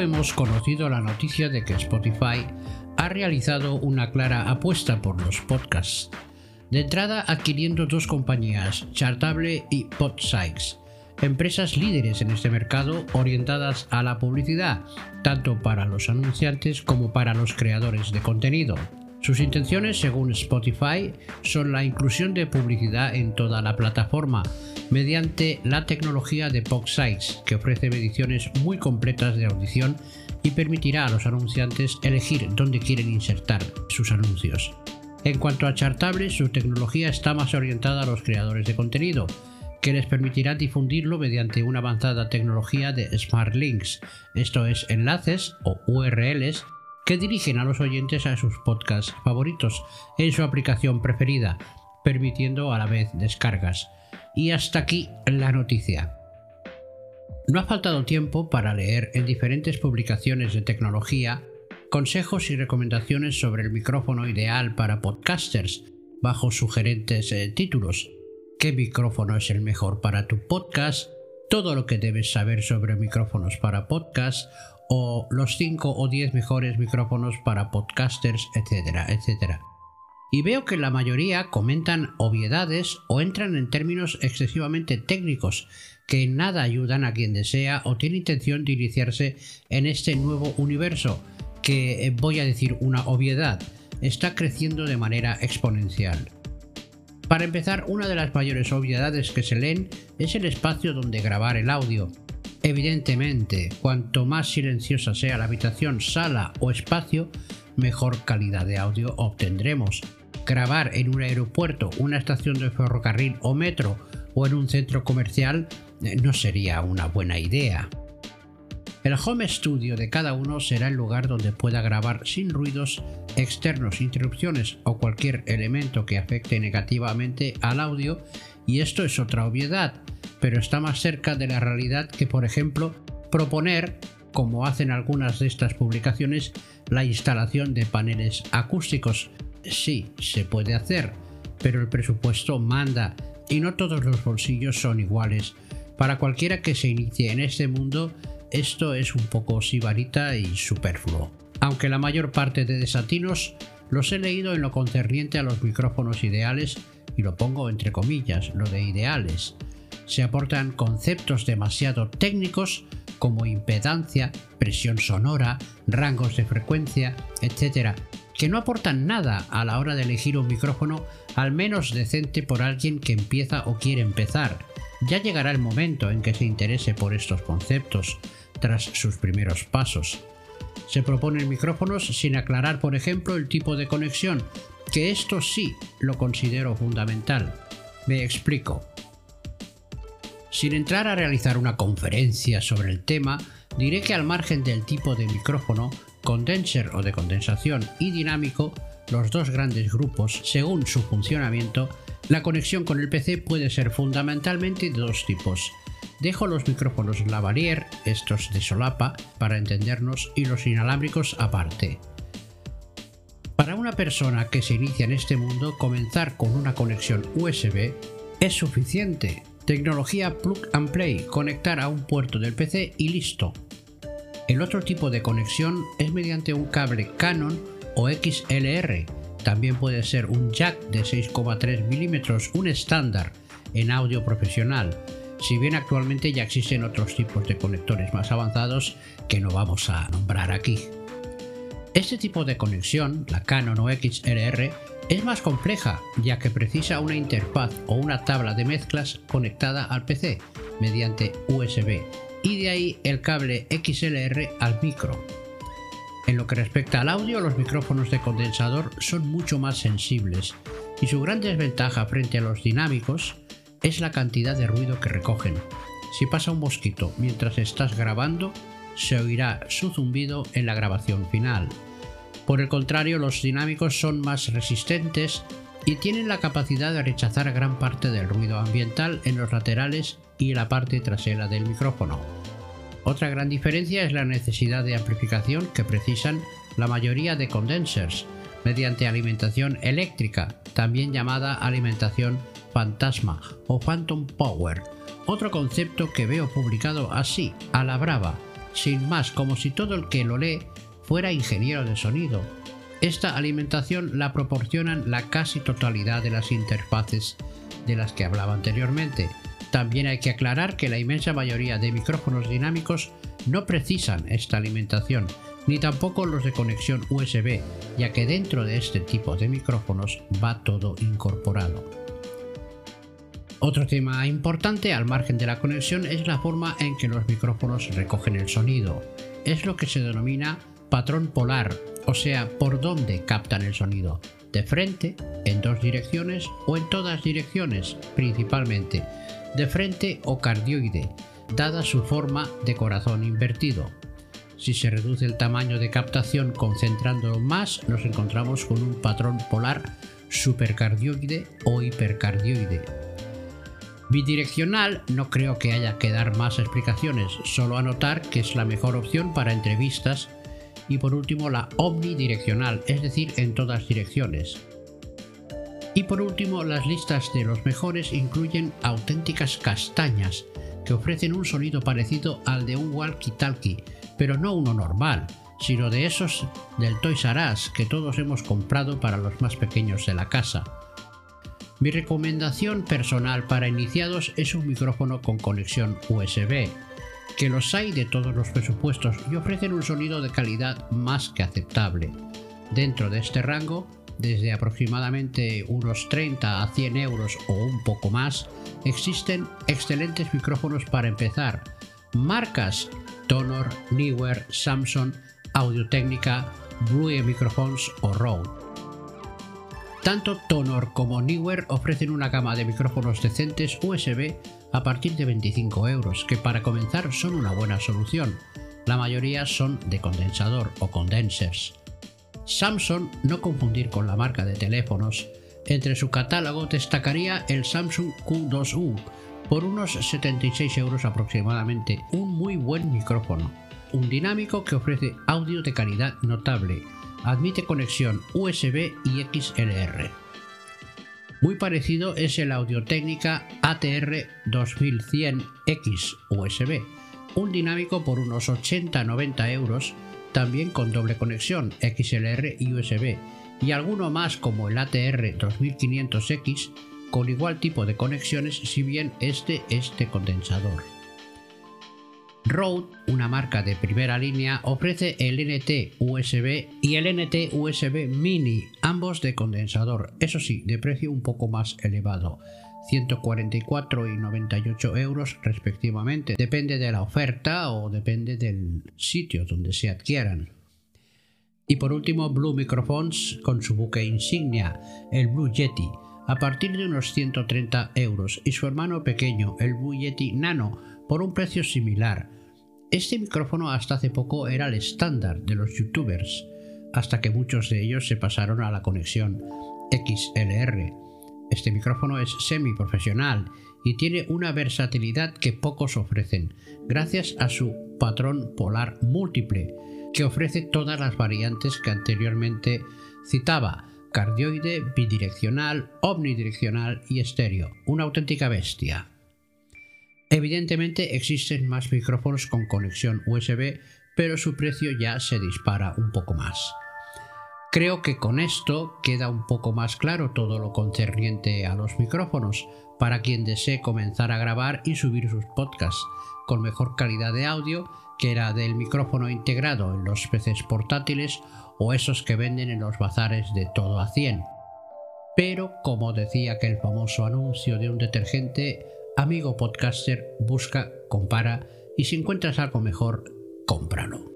Hemos conocido la noticia de que Spotify ha realizado una clara apuesta por los podcasts. De entrada adquiriendo dos compañías, Chartable y Podsites, empresas líderes en este mercado orientadas a la publicidad, tanto para los anunciantes como para los creadores de contenido. Sus intenciones, según Spotify, son la inclusión de publicidad en toda la plataforma mediante la tecnología de PodSites, que ofrece mediciones muy completas de audición y permitirá a los anunciantes elegir dónde quieren insertar sus anuncios. En cuanto a Chartable, su tecnología está más orientada a los creadores de contenido, que les permitirá difundirlo mediante una avanzada tecnología de Smart Links, esto es enlaces o URLs que dirigen a los oyentes a sus podcasts favoritos en su aplicación preferida, permitiendo a la vez descargas. Y hasta aquí la noticia. No ha faltado tiempo para leer en diferentes publicaciones de tecnología consejos y recomendaciones sobre el micrófono ideal para podcasters bajo sugerentes eh, títulos qué micrófono es el mejor para tu podcast, todo lo que debes saber sobre micrófonos para podcast o los 5 o 10 mejores micrófonos para podcasters, etcétera, etcétera. Y veo que la mayoría comentan obviedades o entran en términos excesivamente técnicos que nada ayudan a quien desea o tiene intención de iniciarse en este nuevo universo, que eh, voy a decir una obviedad, está creciendo de manera exponencial. Para empezar, una de las mayores obviedades que se leen es el espacio donde grabar el audio. Evidentemente, cuanto más silenciosa sea la habitación, sala o espacio, mejor calidad de audio obtendremos. Grabar en un aeropuerto, una estación de ferrocarril o metro o en un centro comercial eh, no sería una buena idea. El home studio de cada uno será el lugar donde pueda grabar sin ruidos externos, interrupciones o cualquier elemento que afecte negativamente al audio y esto es otra obviedad, pero está más cerca de la realidad que por ejemplo proponer, como hacen algunas de estas publicaciones, la instalación de paneles acústicos. Sí, se puede hacer, pero el presupuesto manda y no todos los bolsillos son iguales. Para cualquiera que se inicie en este mundo, esto es un poco sibarita y superfluo. Aunque la mayor parte de desatinos los he leído en lo concerniente a los micrófonos ideales, y lo pongo entre comillas, lo de ideales. Se aportan conceptos demasiado técnicos como impedancia, presión sonora, rangos de frecuencia, etc., que no aportan nada a la hora de elegir un micrófono al menos decente por alguien que empieza o quiere empezar. Ya llegará el momento en que se interese por estos conceptos, tras sus primeros pasos. Se proponen micrófonos sin aclarar, por ejemplo, el tipo de conexión, que esto sí lo considero fundamental. Me explico. Sin entrar a realizar una conferencia sobre el tema, diré que al margen del tipo de micrófono, condenser o de condensación y dinámico, los dos grandes grupos, según su funcionamiento, la conexión con el PC puede ser fundamentalmente de dos tipos, Dejo los micrófonos lavalier, estos de solapa, para entendernos, y los inalámbricos aparte. Para una persona que se inicia en este mundo, comenzar con una conexión USB es suficiente. Tecnología plug and play, conectar a un puerto del PC y listo. El otro tipo de conexión es mediante un cable Canon o XLR. También puede ser un jack de 6,3 mm, un estándar en audio profesional si bien actualmente ya existen otros tipos de conectores más avanzados que no vamos a nombrar aquí. Este tipo de conexión, la Canon o XLR, es más compleja ya que precisa una interfaz o una tabla de mezclas conectada al PC mediante USB y de ahí el cable XLR al micro. En lo que respecta al audio, los micrófonos de condensador son mucho más sensibles y su gran desventaja frente a los dinámicos es la cantidad de ruido que recogen. Si pasa un mosquito mientras estás grabando, se oirá su zumbido en la grabación final. Por el contrario, los dinámicos son más resistentes y tienen la capacidad de rechazar gran parte del ruido ambiental en los laterales y la parte trasera del micrófono. Otra gran diferencia es la necesidad de amplificación que precisan la mayoría de condensers mediante alimentación eléctrica, también llamada alimentación fantasma o phantom power, otro concepto que veo publicado así, a la brava, sin más, como si todo el que lo lee fuera ingeniero de sonido. Esta alimentación la proporcionan la casi totalidad de las interfaces de las que hablaba anteriormente. También hay que aclarar que la inmensa mayoría de micrófonos dinámicos no precisan esta alimentación, ni tampoco los de conexión USB, ya que dentro de este tipo de micrófonos va todo incorporado. Otro tema importante al margen de la conexión es la forma en que los micrófonos recogen el sonido. Es lo que se denomina patrón polar, o sea, por dónde captan el sonido. De frente, en dos direcciones o en todas direcciones, principalmente. De frente o cardioide, dada su forma de corazón invertido. Si se reduce el tamaño de captación concentrándolo más, nos encontramos con un patrón polar supercardioide o hipercardioide. Bidireccional no creo que haya que dar más explicaciones, solo anotar que es la mejor opción para entrevistas y por último la omnidireccional, es decir, en todas direcciones. Y por último, las listas de los mejores incluyen auténticas castañas, que ofrecen un sonido parecido al de un walkie-talkie, pero no uno normal, sino de esos del Toys R Us que todos hemos comprado para los más pequeños de la casa. Mi recomendación personal para iniciados es un micrófono con conexión USB, que los hay de todos los presupuestos y ofrecen un sonido de calidad más que aceptable. Dentro de este rango, desde aproximadamente unos 30 a 100 euros o un poco más, existen excelentes micrófonos para empezar. Marcas Tonor, Neewer, Samsung, Audio Técnica, Blue Microphones o Rode. Tanto Tonor como Neewer ofrecen una gama de micrófonos decentes USB a partir de 25 euros, que para comenzar son una buena solución. La mayoría son de condensador o condensers. Samsung, no confundir con la marca de teléfonos, entre su catálogo destacaría el Samsung Q2U, por unos 76 euros aproximadamente, un muy buen micrófono, un dinámico que ofrece audio de calidad notable, admite conexión USB y XLR. Muy parecido es el Audio-Técnica ATR 2100X USB, un dinámico por unos 80-90 euros también con doble conexión XLR y USB, y alguno más como el ATR 2500X con igual tipo de conexiones si bien este es de condensador. Rode, una marca de primera línea, ofrece el NT USB y el NT USB Mini, ambos de condensador, eso sí, de precio un poco más elevado. 144 y 98 euros respectivamente. Depende de la oferta o depende del sitio donde se adquieran. Y por último, Blue Microphones con su buque insignia, el Blue Yeti, a partir de unos 130 euros, y su hermano pequeño, el Blue Yeti Nano, por un precio similar. Este micrófono hasta hace poco era el estándar de los youtubers, hasta que muchos de ellos se pasaron a la conexión XLR este micrófono es semi-profesional y tiene una versatilidad que pocos ofrecen, gracias a su patrón polar múltiple, que ofrece todas las variantes que anteriormente citaba, cardioide, bidireccional, omnidireccional y estéreo, una auténtica bestia. Evidentemente existen más micrófonos con conexión USB, pero su precio ya se dispara un poco más. Creo que con esto queda un poco más claro todo lo concerniente a los micrófonos para quien desee comenzar a grabar y subir sus podcasts con mejor calidad de audio que la del micrófono integrado en los PCs portátiles o esos que venden en los bazares de todo a 100. Pero como decía aquel famoso anuncio de un detergente, amigo podcaster, busca, compara y si encuentras algo mejor, cómpralo.